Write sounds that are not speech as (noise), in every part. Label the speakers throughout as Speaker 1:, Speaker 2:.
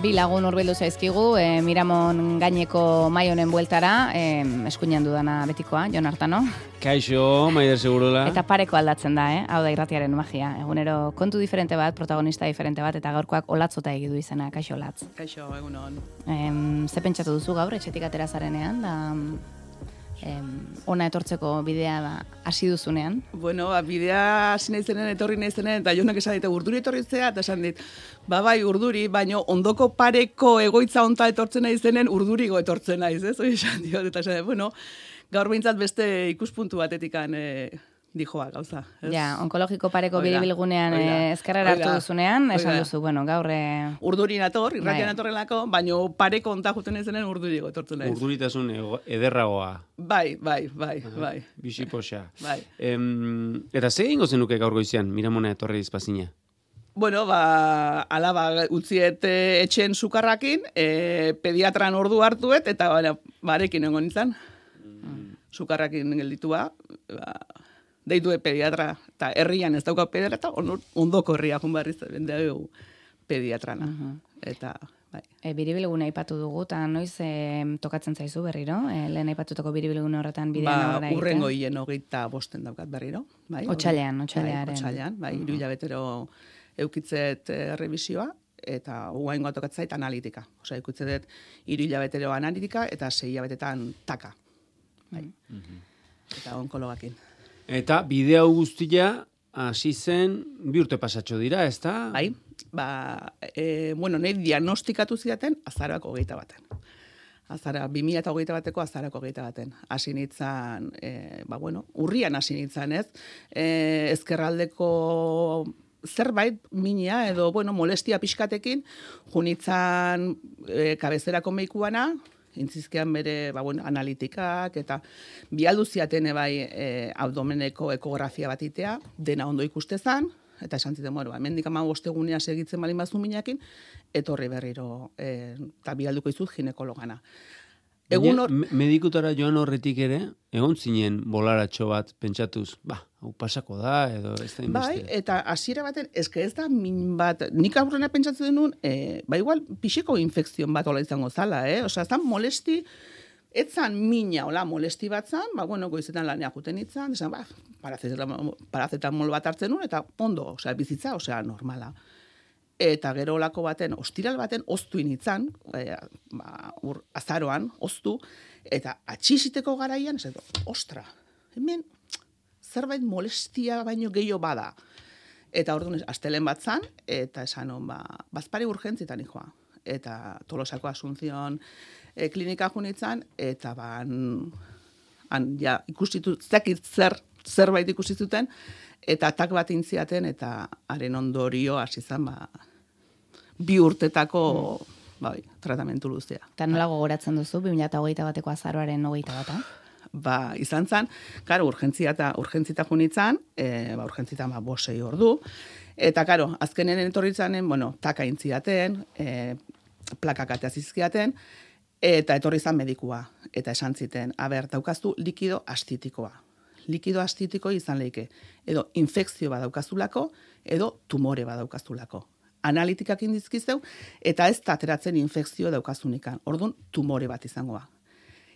Speaker 1: bi lagun urbildu zaizkigu, e, Miramon gaineko mai honen bueltara, e, eskuinan dudana betikoa, Jon Artano.
Speaker 2: Kaixo, maider segurola.
Speaker 1: Eta pareko aldatzen da, eh? hau da irratiaren magia. Egunero kontu diferente bat, protagonista diferente bat, eta gaurkoak olatzota egidu izena, kaixo olatz.
Speaker 3: Kaixo, egunon.
Speaker 1: E, ze pentsatu duzu gaur, etxetik atera zarenean, da em, ona etortzeko bidea ba, hasi duzunean.
Speaker 3: Bueno, ba, bidea hasi naizenen, etorri naizenen, eta jonak esan dit, urduri etorri zea, eta esan dit, ba bai, urduri, baino ondoko pareko egoitza onta etortzen naizenen, urdurigo etortzen naiz, ez? Hori esan diot, eta esan dit, bueno, gaur behintzat beste ikuspuntu batetikan eh, dijoa gauza. Ez?
Speaker 1: Ja, onkologiko pareko
Speaker 3: Oida,
Speaker 1: biribilgunean eh, ezkerrera hartu duzunean, esan
Speaker 3: oida.
Speaker 1: duzu, bueno, gaur... eh,
Speaker 3: Urduri nator, irratian
Speaker 1: Bai.
Speaker 3: natorrelako, baino pareko onta juten naizenen urdurigo etortzen naiz.
Speaker 2: Urduritasun ederragoa.
Speaker 3: Bai, bai, bai, bai.
Speaker 2: Bisipoxa.
Speaker 3: Bai.
Speaker 2: Em, eta ze egingo zenuke gaur goizean, miramona etorri izpazina?
Speaker 3: Bueno, ba, alaba utziet e, etxen sukarrakin, e, pediatran ordu hartuet, eta barekin egon nintzen. Sukarrakin gelditua, ba, deitu pediatra, eta herrian ez dauka pediatra, eta on- ondoko herria jun barriz, bende dugu pediatrana. Eta, bai.
Speaker 1: E, biribilgune aipatu dugu, eta noiz e, tokatzen zaizu berriro, e, lehen aipatutako biribilgune horretan bidean
Speaker 3: Ba, urrengo hien hogeita bosten daukat berriro. Bai,
Speaker 1: Otsailean,
Speaker 3: Bai,
Speaker 1: otsailearen.
Speaker 3: otsailean, bai, hiru hilabetero eukitzet eh, revisioa, eta guain tokatzait analitika. Osea, eukitzet hiru hilabetero analitika, eta sei hilabetetan taka. Bai. Eta onkologakin.
Speaker 2: Eta bide hau guztia hasi zen bi urte pasatxo dira, ezta?
Speaker 3: Bai, ba, e, bueno, nahi diagnostikatu zidaten azarako hogeita baten. Azara, 2008 bateko azarako hogeita baten. Hasi nintzen, e, ba, bueno, urrian hasi nintzen, ez? E, ezkerraldeko zerbait, minia, edo, bueno, molestia pixkatekin, junitzan e, kabezerako meikuana, intzizkean bere, ba, bueno, analitikak, eta bialdu ziaten bai e, abdomeneko ekografia batitea, dena ondo ikuste zan, eta esan ziten, bueno, hemendik ama bostegunea segitzen balin bazu minakin, etorri berriro, e, eta bialduko izut ginekologana. Egun hor,
Speaker 2: me- medikutara joan horretik ere, egon zinen bolaratxo bat pentsatuz, ba, hau pasako da, edo ez da
Speaker 3: Bai,
Speaker 2: inbeste.
Speaker 3: eta hasiera baten, eske ez da min bat, nik aurrena pentsatzen denun, e, ba igual pixeko infekzion bat ola izango zala, eh? Osea, zan molesti, etzan mina, hola, molesti bat zan, ba, bueno, goizetan lanea juten itzan, esan, ba, paracetamol bat hartzen nun, eta ondo, osea, bizitza, osea, normala. Eta gero olako baten, ostiral baten, oztu initzan, e, ba, ur, azaroan, oztu, eta atxisiteko garaian, ez edo, ostra, hemen, zerbait molestia baino gehiago bada. Eta orduan, astelen bat zan, eta esan hon, ba, bazpari urgentzitan joa. Eta tolosako asunzion e, klinika junitzan, eta ba, han, ja, ikustitu, zakit zer, zerbait ikusi zuten, eta atak bat intziaten, eta haren ondorio hasi zan, ba, bi urtetako, bai, tratamentu luzea.
Speaker 1: Eta nola gogoratzen duzu, 2008 bateko azaroaren hogeita bata?
Speaker 3: ba, izan zan, karo, urgentzia eta urgentzita junitzan, e, ba, urgentzita ba, bosei ordu, eta karo, azkenen etorri zanen, bueno, taka intziaten, e, plakak atea zizkiaten, eta etorri zan medikua, eta esan ziten, aber, daukaztu likido astitikoa. Likido astitiko izan leike, edo infekzio badaukazulako, edo tumore badaukazulako. Analitikak indizkizeu, eta ez da ateratzen infekzio daukazunikan. Orduan, tumore bat izangoa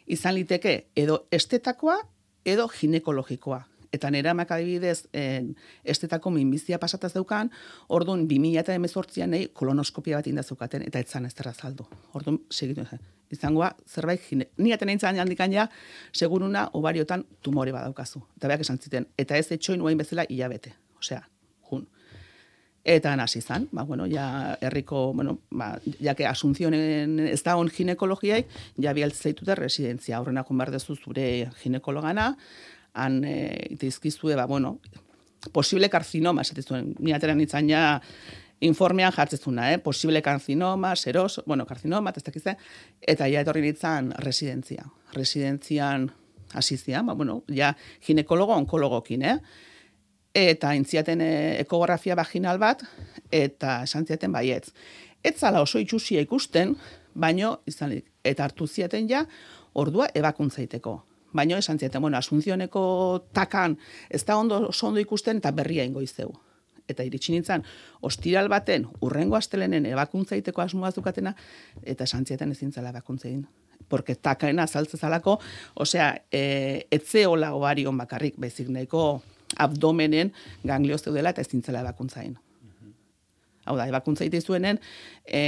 Speaker 3: izan liteke edo estetakoa edo ginekologikoa. Eta nera amak adibidez, en, estetako minbizia pasataz daukan, orduan 2018an nahi kolonoskopia bat indazeukaten, eta etzan ez zaldu. Orduan, segitu zen. Izangoa, zerbait, gine... ni aten eintzan handikan ja, seguruna obariotan tumore badaukazu. Eta beak esan ziten, eta ez etxoin uain bezala hilabete. Osea. Eta hasi izan, ba, bueno, ja herriko, bueno, ba, jake asunzionen ez da on ginekologiaik, ja bialtzaitute residentzia aurrena joan behar dezu zure ginekologana, han e, dizkizue, ba, bueno, posible karzinoma, esaten zuen, ni atera nintzen ja informean jartzezuna, eh? posible karzinoma, seros, bueno, karzinoma, ez dakize, eta ja etorri nintzen residentzia. Residentzian hasi zian, ba, bueno, ja ginekologo, onkologokin, eh? Eta intziaten ekografia vaginal bat, eta esan ziaten baietz. Ez zala oso itxusia ikusten, baino, izan, eta hartu ziaten ja, ordua ebakuntzaiteko. Baino esan ziaten, bueno, asunzioneko takan ez da ondo, oso ondo ikusten eta berria ingo izeu. eta iritsi nintzen, ostiral baten, urrengo astelenen ebakuntzaiteko asmoa zukatena, eta santzieten ezin zela ebakuntzein. Porque takaena azaltze zalako, osea, e, etzeola ovarion bakarrik, bezik nahiko abdomenen ganglio zeudela eta ezin zela ebakuntzain. Hau da, ebakuntza ite zuenen, e,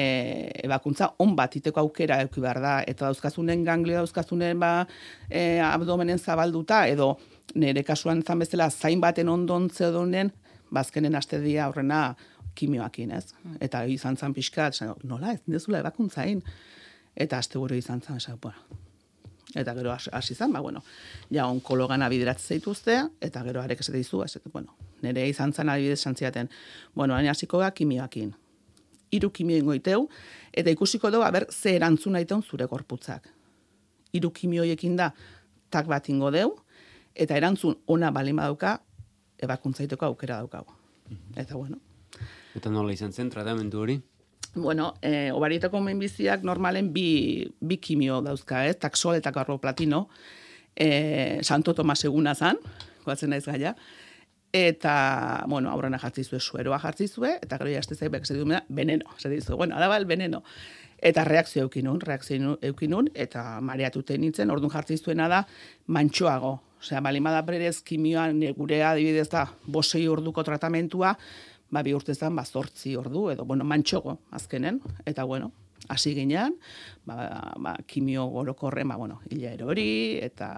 Speaker 3: ebakuntza on bat iteko aukera eduki behar da, eta dauzkazunen ganglio dauzkazunen ba, e, abdomenen zabalduta, edo nire kasuan zan bezala zain baten ondon zeudonen, bazkenen ba, aste dia horrena kimioakin, ez? Eta izan zan pixka, nola, ez dezula ebakuntzain. Eta aste izan zan, esan, bueno, eta gero hasi izan, ba, bueno, ja onkologan abideratzen zaituzte, eta gero arek esate dizu, esate, bueno, nire izan zan adibidez santziaten, bueno, hain hasiko ga kimioakin. Hiru kimio ingoiteu, eta ikusiko dugu, aber, ze erantzun nahi zure gorputzak. Hiru kimioiekin da, tak bat ingo deu, eta erantzun ona balima dauka, ebakuntzaiteko aukera daukago. Mhm. Eta bueno.
Speaker 2: Eta nola izan zen, tratamendu hori?
Speaker 3: Bueno, e, obarietako menbiziak normalen bi, bi kimio dauzka, ez? Taxol eta karro platino. E, Santo Tomas eguna zan, goatzen naiz gaia. Eta, bueno, aurrena jartzi zue, sueroa jartzi zue, eta gero jazte zaibek ez dut veneno. Zer dizu, bueno, araba el veneno. Eta reakzio eukinun, reakzio eukinun, eta mareatute nintzen, orduan jartzi zuena da, mantxoago. Osea, balimada berez kimioan gurea adibidez da, bosei orduko tratamentua, ba, bi urte zan, ba, zortzi ordu, edo, bueno, mantxogo, azkenen, eta, bueno, hasi ginean, ba, ba, kimio gorokorre, ba, bueno, hila erori, eta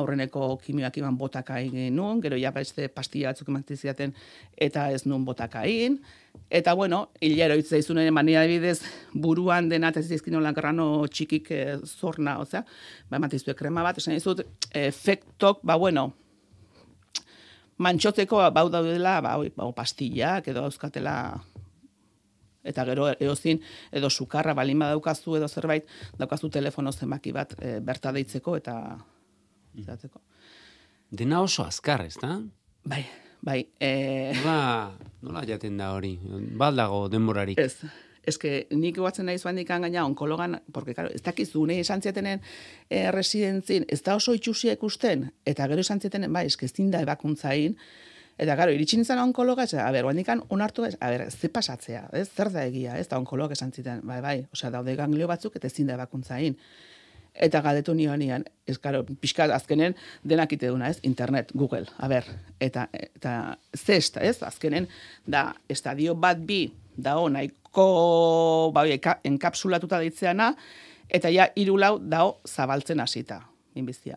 Speaker 3: aurreneko kimioak iban botaka egin gero ja beste pastilla batzuk emantiziaten, eta ez nun botaka egin, eta, bueno, hila eroitza izunen mania bidez, buruan dena, eta zizkin grano txikik e, zorna, ozea, ba, ematizue krema bat, esan izut, efektok, ba, bueno, mantxotzeko bau daudela, ba, ba, pastillak edo euskatela eta gero eozin edo sukarra balin badaukazu edo zerbait daukazu telefono zenbaki bat e, berta deitzeko eta zatzeko.
Speaker 2: Dena oso azkar, ez da?
Speaker 3: Bai, bai. E...
Speaker 2: Nola, nola jaten da hori? Baldago denborarik?
Speaker 3: Ez, eske nik guatzen nahi zuan dikan gaina onkologan, porque claro, ez dakizu, nahi esan ziatenen eh, residentzin, ez da oso itxusia ikusten, eta gero esan ziatenen, bai, eske ezin da ebakuntzain, eta gero, iritsi nintzen onkologa, ez, a ber, guandikan onartu a ber, ze pasatzea, ez, zer da egia, ez da onkolog esan ziten, bai, bai, osea, daude ganglio batzuk, eta ezin da ebakuntzain. Eta galdetu nioan nian, ez, karo, pixka azkenen denak ite duna, ez, internet, Google, a ber, eta, eta zesta, ez, azkenen, da, estadio bat bi, da nahiko bai, enkapsulatuta ditzeana, eta ja hiru lau dao zabaltzen hasita, minbizia.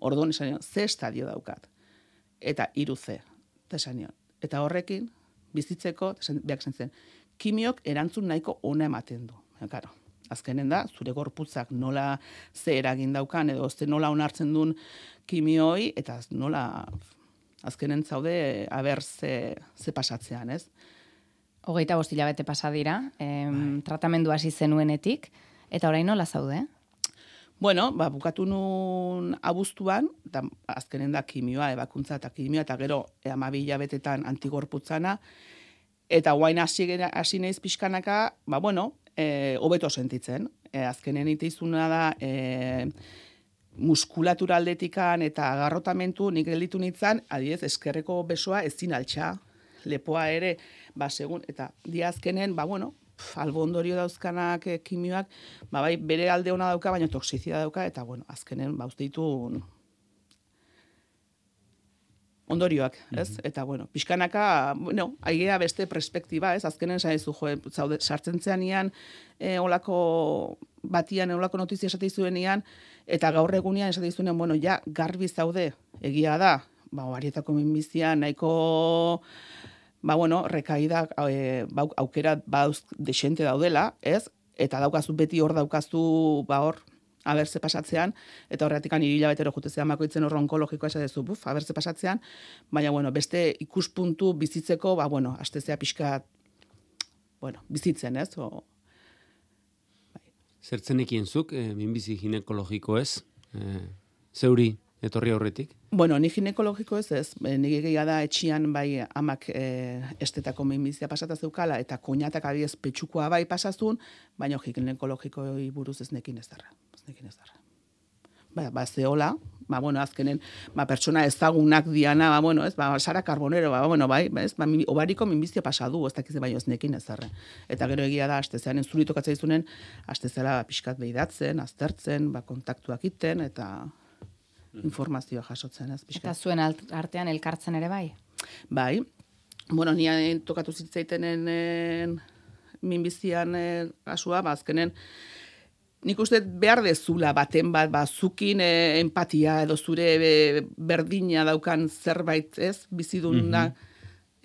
Speaker 3: Orduan esan ze estadio daukat. Eta hiru ze, esan Eta horrekin, bizitzeko, behak zen, kimiok erantzun nahiko ona ematen du. Karo, azkenen da, zure gorputzak nola ze eragin daukan, edo ze nola onartzen duen kimioi, eta nola azkenen zaude, aber ze, ze pasatzean, ez?
Speaker 1: Hogeita bostila bete pasa dira, em, tratamendu hasi zenuenetik, eta orain nola zaude?
Speaker 3: Bueno, ba, bukatu nun abuztuan, eta azkenen da kimioa, ebakuntza eta kimioa, eta gero e, amabila betetan antigorputzana, eta guain hasi, hasi naiz pixkanaka, ba, bueno, e, hobeto sentitzen. E, azkenen itizuna da, e, muskulatura aldetikan eta agarrotamentu nik gelditu nintzen, adiez, eskerreko besoa ezin altxa, lepoa ere, ba, segun, eta diazkenen, ba, bueno, albo ondorio dauzkanak e, kimioak, ba, bai, bere alde ona dauka, baina toksizia dauka, eta, bueno, azkenen, ba, uste ditu, ondorioak, ez? Mm Eta, bueno, pixkanaka, bueno, aigea beste perspektiba, ez? Azkenen, sa jo, zaude, sartzen zean ian, e, olako batian, olako notizia esate izuenian, eta gaur egunean esate izuenen, bueno, ja, garbi zaude, egia da, ba, barietako minbizia, nahiko ba, bueno, rekaida e, ba, aukera bauz desente daudela, ez? Eta daukazu beti hor daukazu, ba, hor, abertze pasatzean, eta horretik an irila betero jutezean bakoitzen hor onkologikoa esan dezu, buf, abertze pasatzean, baina, bueno, beste ikuspuntu bizitzeko, ba, bueno, astezea pixka, bueno, bizitzen, ez? O,
Speaker 2: bai. Zertzen zuk, e, minbizi ginekologiko ez? E, zeuri, etorri aurretik?
Speaker 3: Bueno, ni ginekologiko ez ez, eh, ni gehiaga da etxian bai amak e, estetako minbizia pasata zeukala eta koñatak adiez petxukoa bai pasazun, baina ginekologiko buruz ez nekin ez darra. Ez nekin ez darra. Ba, ba zeola, ba, bueno, azkenen, ba, pertsona ezagunak diana, ba, bueno, ez, ba, Sara Carbonero, ba, bueno, bai, ez, ba, mi- obariko minbizia pasadu, ez dakiz bai ez nekin ezarren. Eta gero egia da, aste zean, zuri tokatzen dizunen, aste zela pixkat behidatzen, aztertzen, ba, kontaktuak iten, eta informazioa jasotzen, ez,
Speaker 1: Eta
Speaker 3: pixkat.
Speaker 1: zuen artean elkartzen ere bai.
Speaker 3: Bai, bueno, nia tokatu zitzaitenen en, minbizian eh, kasua, ba, azkenen, nik uste behar dezula baten bat, ba, zukin eh, empatia edo zure eh, berdina daukan zerbait, ez, bizidun da,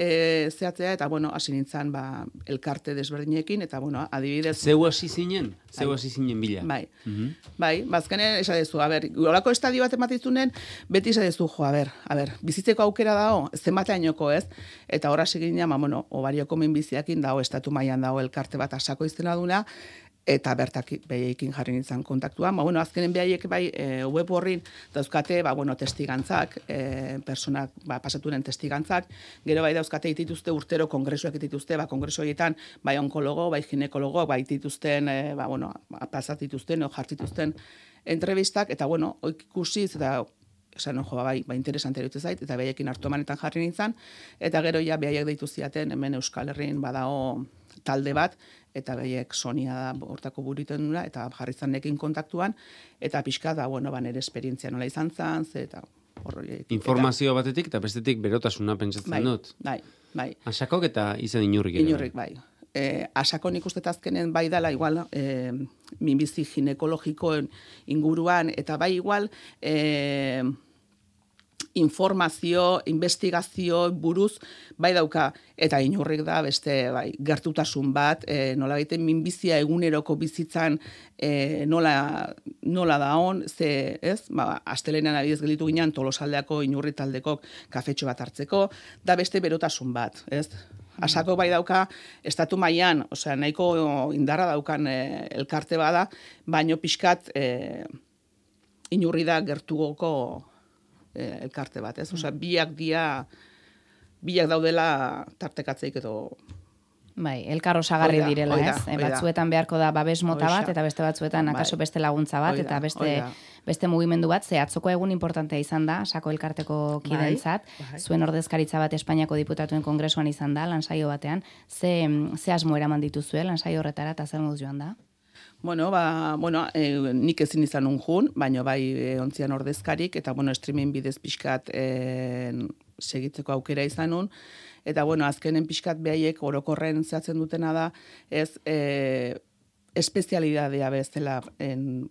Speaker 3: eh, zehatzea, eta, bueno, hasi nintzen, ba, elkarte desberdinekin, eta, bueno, adibidez...
Speaker 2: Zeu hasi zinen? Zeu
Speaker 3: Bai.
Speaker 2: hasi zinen bila?
Speaker 3: Bai,
Speaker 2: Mhm.
Speaker 3: bai, bazkenen esadezu, a ber, olako estadio bat ematizunen, beti esadezu, jo, a ber, a ber, bizitzeko aukera dago, zenbateainoko ez, eta horra segina, ma, bueno, obarioko minbiziakin dago, estatu mailan dago elkarte bat asako izena duna, eta bertak behaiekin jarri nintzen kontaktua. Ma, bueno, azkenen behaiek bai e, web horrin dauzkate, ba, bueno, testigantzak, e, personak ba, pasaturen testigantzak, gero bai dauzkate itituzte urtero kongresuak itituzte, ba, kongresu horietan bai onkologo, bai ginekologo, bai itituzten, e, ba, bueno, ba, pasatituzten, o jartituzten entrevistak, eta bueno, oik ikusiz, eta esan jo, bai, ba, interesante iruditzen zait, eta behaiekin hartu emanetan jarri nintzen, eta gero ja behaiek deitu ziaten, hemen Euskal Herrin badao talde bat, eta behiek Sonia da hortako buriten dura, eta jarri zanekin kontaktuan, eta pixka da, bueno, ba, nire esperientzia nola izan zan, ze, eta horri.
Speaker 2: Informazio batetik eta bestetik berotasuna pentsatzen
Speaker 3: bai,
Speaker 2: dut.
Speaker 3: bai, bai.
Speaker 2: Asakok eta izan inurrik. ere,
Speaker 3: Inorrik, bai. E, asako nik uste azkenen bai dela igual e, minbizi ginekologikoen inguruan, eta bai igual e, informazio, investigazio buruz bai dauka eta inurrik da beste bai gertutasun bat, e, nola baiten minbizia eguneroko bizitzan e, nola, nola da on, ze, ez? Ba, astelenean abidez gelitu ginen tolosaldeako inurri taldekok kafetxo bat hartzeko, da beste berotasun bat, ez? Asako bai dauka, estatu mailan, osea, nahiko indarra daukan e, elkarte bada, baino pixkat e, inurri da gertugoko elkarte bat, ez? Osea, biak dia, biak daudela tartekatzeik edo
Speaker 1: Bai, elkar osagarri direla,
Speaker 3: hoi da,
Speaker 1: ez?
Speaker 3: hoi
Speaker 1: E,
Speaker 3: da.
Speaker 1: batzuetan beharko da babes mota bat, eta beste batzuetan
Speaker 3: Bai.
Speaker 1: akaso beste laguntza bat,
Speaker 3: Hoi da,
Speaker 1: eta beste, beste mugimendu bat, ze atzoko egun importantea izan da, sako elkarteko kidentzat,
Speaker 3: bai.
Speaker 1: zuen ordezkaritza bat Espainiako diputatuen kongresuan izan da, lansaio batean, ze, ze asmo eraman dituzue lansaio horretara, eta zer joan da?
Speaker 3: Bueno, ba, bueno, e, nik ezin izan un jun, baino bai e, ontzian ordezkarik, eta bueno, streaming bidez pixkat e, segitzeko aukera izan nun. Eta bueno, azkenen pixkat behaiek orokorren zehatzen dutena da, ez e, espezialidadea bezala en,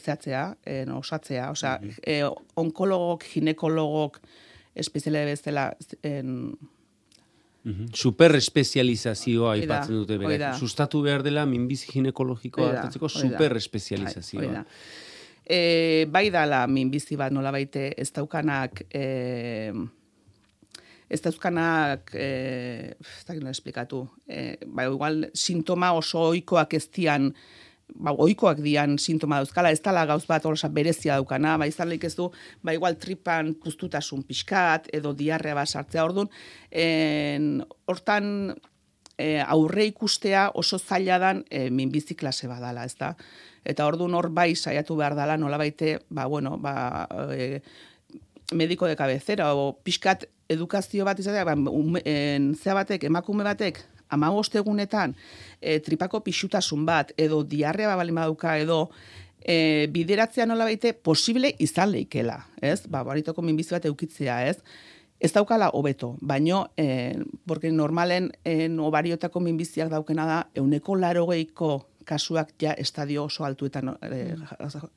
Speaker 3: zehatzea, en, osatzea. Osea, e, onkologok, ginekologok, espezialidade bezala en,
Speaker 2: Mhm. Super espezializazioa aipatzen dute bere. Sustatu behar dela minbizi ginekologikoa hartatzeko super espezializazioa.
Speaker 3: da. E, bai dala minbizi bat nola baite ez daukanak e, ez dauzkanak e, ez dakit nola esplikatu e, bai, igual sintoma oso oikoak ez dian ba, oikoak dian sintoma dauzkala, ez dala gauz bat orosa berezia daukana, ba, izan lehik ez du, ba, igual tripan puztutasun pixkat, edo diarrea bat sartzea orduan, en, hortan e, aurre ikustea oso zaila dan e, minbizi klase badala, ez da? Eta orduan hor bai saiatu behar dala nola baite, ba, bueno, ba, e, mediko de cabecera, o pixkat edukazio bat izatea, ba, ume, en, batek, emakume batek, amagost egunetan, e, tripako pixutasun bat, edo diarrea ba balin badauka, edo e, bideratzea nola baite, posible izan leikela, ez? Ba, baritoko minbizi bat eukitzea, ez? Ez daukala hobeto, baino, eh, porque normalen en obariotako minbiziak daukena da, euneko larogeiko kasuak ja estadio oso altuetan eh,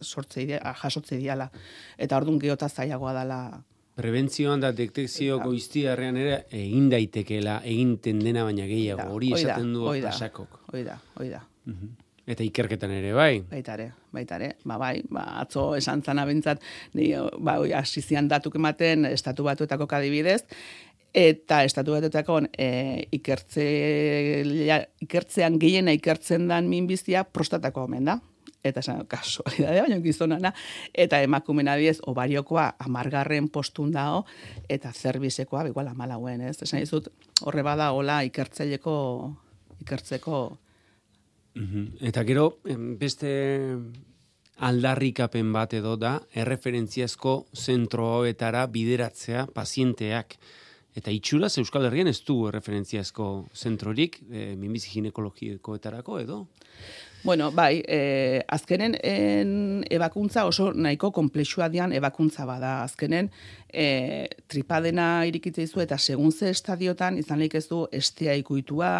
Speaker 3: sortze idea, jasotze diala. Eta orduan geota zailagoa dala
Speaker 2: Prebentzioan da detekzio goiztiarrean ere egin daitekeela egiten dena baina gehiago. Hori esaten du
Speaker 3: hoi da,
Speaker 2: asakok.
Speaker 3: Hoi da, hoi da.
Speaker 2: Mhm. Eta ikerketan ere bai.
Speaker 3: Baitare, baitare. Ba, bai, ba, atzo esan zana bentzat, ni, ba, hasi zian datuk ematen estatu batuetako kadibidez, eta estatu batuetako e, ikertze, ikertzean gehiena ikertzen dan minbizia prostatako omen da. Eta esan, kasualidadea, baina gizonana, eta emakumen abiez, obariokoa amargarren postun dao, eta zerbizekoa, igual amalauen, ez? Esan dizut, horre bada, hola, ikertzaileko, ikertzeko.
Speaker 2: Eta gero, beste aldarrikapen bat edo da, erreferentziazko zentroetara bideratzea pazienteak. Eta itxuraz Euskal Herrian ez du referentziazko zentrorik, e, minbizi ginekologikoetarako edo?
Speaker 3: Bueno, bai, e, azkenen en, ebakuntza oso nahiko komplexua dian ebakuntza bada. Azkenen e, tripadena irikitze izu eta segun ze estadiotan izan lehik ez du estea ikuitua,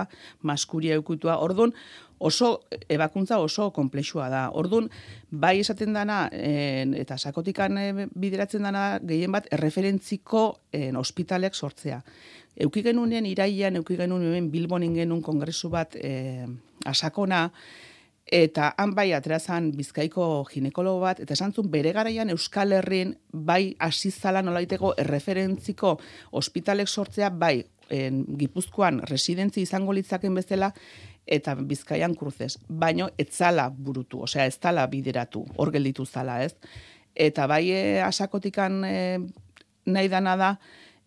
Speaker 3: maskuria ikuitua. Orduan, oso ebakuntza oso komplexua da. Ordun bai esaten dana en, eta sakotikan e, bideratzen dana gehien bat erreferentziko en, ospitalek sortzea. Euki genunen iraian, euki genunen Bilbon ingenun kongresu bat e, asakona, eta han bai atrazan bizkaiko ginekologo bat, eta esan zuen bere garaian Euskal Herrin bai asizala nolaiteko erreferentziko ospitalek sortzea bai en, Gipuzkoan residentzi izango litzaken bezala, eta bizkaian kruzez. Baino, etzala burutu, osea, ez tala bideratu, hor gelditu zala, ez? Eta bai e, asakotikan e, nahi dana da,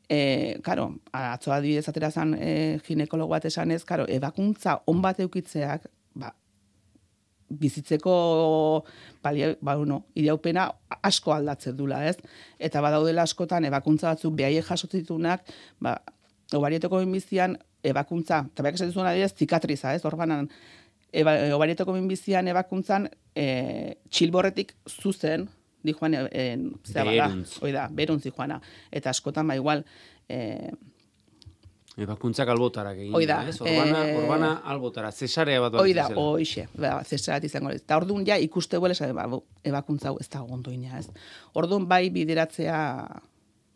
Speaker 3: e, karo, atzoa adibidez atera zan e, ginekologo bat esan ez, karo, ebakuntza on bat eukitzeak, ba, bizitzeko balia, ba, uno, iraupena asko aldatzen dula, ez? Eta badaudela askotan ebakuntza batzuk behaiek jasotzitunak, ba, obarietoko bizian ebakuntza, eta behar esatzen zuen adibidez, zikatriza, ez, orbanan, eba, obarietoko minbizian ebakuntzan, e, txilborretik zuzen, di joan, e, e, zera oida, beruntz. joana, eta askotan, ba, igual, e,
Speaker 2: Ebakuntzak albotarak egin.
Speaker 3: Oida.
Speaker 2: Ez? Orbana, e... orbana albotara. Cesarea bat bat
Speaker 3: Oida, oixe. Ba, cesarea izango. Eta orduan ja ikuste huele, ba, ebakuntza ez da gondoina, ez. Orduan bai bideratzea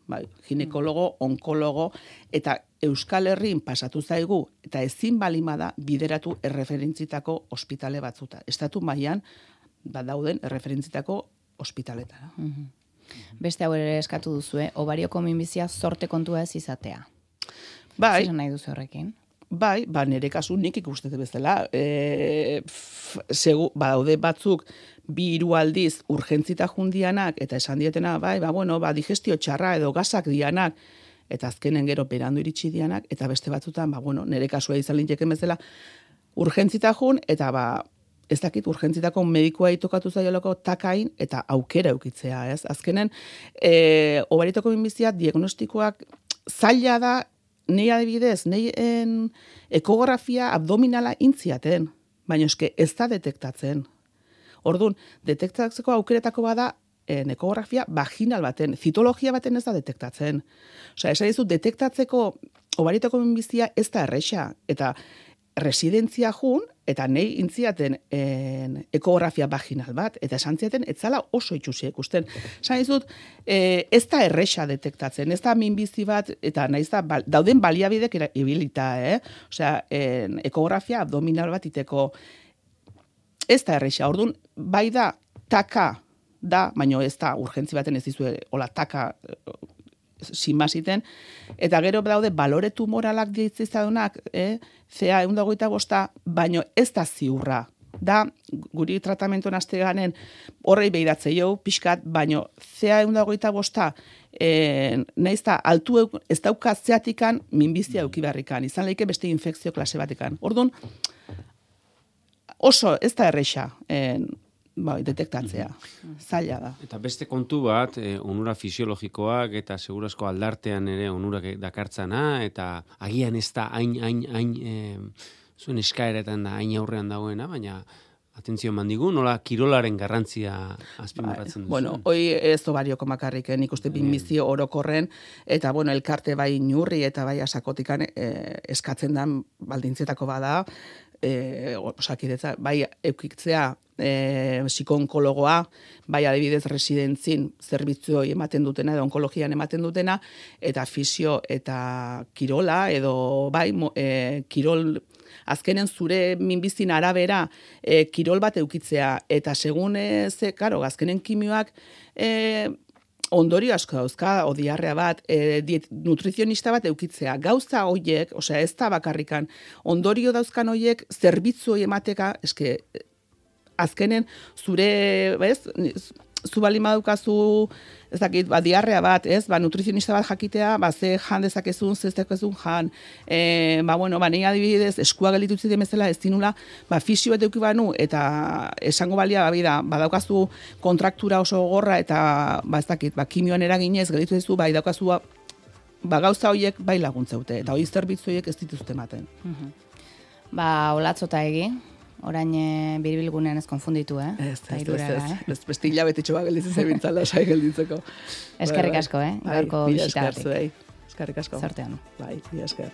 Speaker 3: bai, ginekologo, onkologo, eta Euskal Herrin pasatu zaigu, eta ezin balimada bideratu erreferentzitako ospitale batzuta. Estatu mailan badauden erreferentzitako ospitaletara. Mm
Speaker 1: Beste hau ere eskatu duzue, obarioko minbizia sorte kontua ez izatea.
Speaker 3: Bai.
Speaker 1: Zer nahi duzu horrekin?
Speaker 3: Bai, ba, nire kasu nik ikustete bezala. E, segu, ba, daude batzuk, bi hiru aldiz urgentzita jundianak, eta esan dietena, bai, ba, bueno, ba, digestio txarra edo gazak dianak, eta azkenen gero berandu iritsi dianak, eta beste batzutan, ba, bueno, nire kasua izan linteken bezala, urgentzita jun, eta ba, ez dakit urgentzitako medikoa itokatu zaiolako takain eta aukera eukitzea, ez? Azkenen, e, obaritoko binbizia diagnostikoak zaila da nei adibidez, nei en ekografia abdominala intziaten, baina eske ez da detektatzen. Ordun, detektatzeko aukeretako bada en ekografia vaginal baten, zitologia baten ez da detektatzen. Osea, esan dizu detektatzeko obaritako minbizia ez da erresa eta residentzia jun, eta nei intziaten en, ekografia vaginal bat, eta esan ziaten, etzala oso itxusi ikusten. Esan dizut, e, ez da erresa detektatzen, ez da minbizi bat, eta naiz da, dauden baliabidek ibilita, eh? Osea, en, ekografia abdominal bat iteko, ez da erresa, orduan, bai da, taka da, baino ez da, urgentzi baten ez dizue, hola, taka sinmasiten, eta gero daude balore tumoralak ditzizaunak, eh? zea egun dagoita bosta, baino ez da ziurra. Da, guri tratamentu nazte ganen, horrei behiratze jo, pixkat, baino zea egun dagoita bosta, e, nahiz da, altu ez daukatzeatikan, minbizia eukibarrikan, izan leike beste infekzio klase batikan. Orduan, oso ez da erreixa, bai, detektatzea. Mm Zaila da.
Speaker 2: Eta beste kontu bat, e, onura fisiologikoak eta segurazko aldartean ere onurak dakartzana, eta agian ez da hain, hain, hain, e, zuen eskaeretan da hain aurrean dagoena, baina atentzio mandigu, nola kirolaren garrantzia azpimarratzen bai, duzu?
Speaker 3: Bueno, hoi ez obarioko makarrik, eh, nik uste bin orokorren, eta bueno, elkarte bai nurri eta bai asakotikan eh, eskatzen dan baldintzetako bada, eh, osakidetza, bai eukitzea e, psikoonkologoa, bai adibidez residentzin zerbitzu ematen dutena edo onkologian ematen dutena eta fisio eta kirola edo bai e, kirol azkenen zure minbizin arabera e, kirol bat eukitzea eta segun ze karo azkenen kimioak e, ondorio asko dauzka, odiarrea bat, e, diet, nutrizionista bat eukitzea. Gauza hoiek, osea ez da bakarrikan, ondorio dauzkan hoiek, zerbitzu emateka, eske, azkenen zure, bez, zu bali madukazu, ez dakit, ba, diarrea bat, ez, ba, nutrizionista bat jakitea, ba, ze jan dezakezun, ze ez dezakezun jan, e, ba, bueno, ba, nahi adibidez, eskua gelitu zitzen bezala, ez dinula, ba, fisio bat banu, eta esango balia, ba, bida, badaukazu kontraktura oso gorra, eta, ba, ez dakit, ba, kimioan eraginez, gelitu zu, ba, idaukazu, ba, ba, gauza horiek bai laguntzaute, eta hori zerbitzu horiek ez dituzte ematen.
Speaker 1: Ba, olatzota egi, orain e, biribilgunean ez konfunditu, eh?
Speaker 3: Ez, ez, ez,
Speaker 1: hirurara,
Speaker 3: ez,
Speaker 1: eh?
Speaker 3: ez, beste hilabetitxo bat gelditzen zebiltzala, (laughs) sai gelditzeko.
Speaker 1: Eskerrik
Speaker 3: Bai, bai.
Speaker 1: asko, eh?
Speaker 3: Bai,
Speaker 1: Gaurko bisitagatik.
Speaker 3: Eskerrik asko.
Speaker 1: Zortean.
Speaker 3: Bai, mila esker.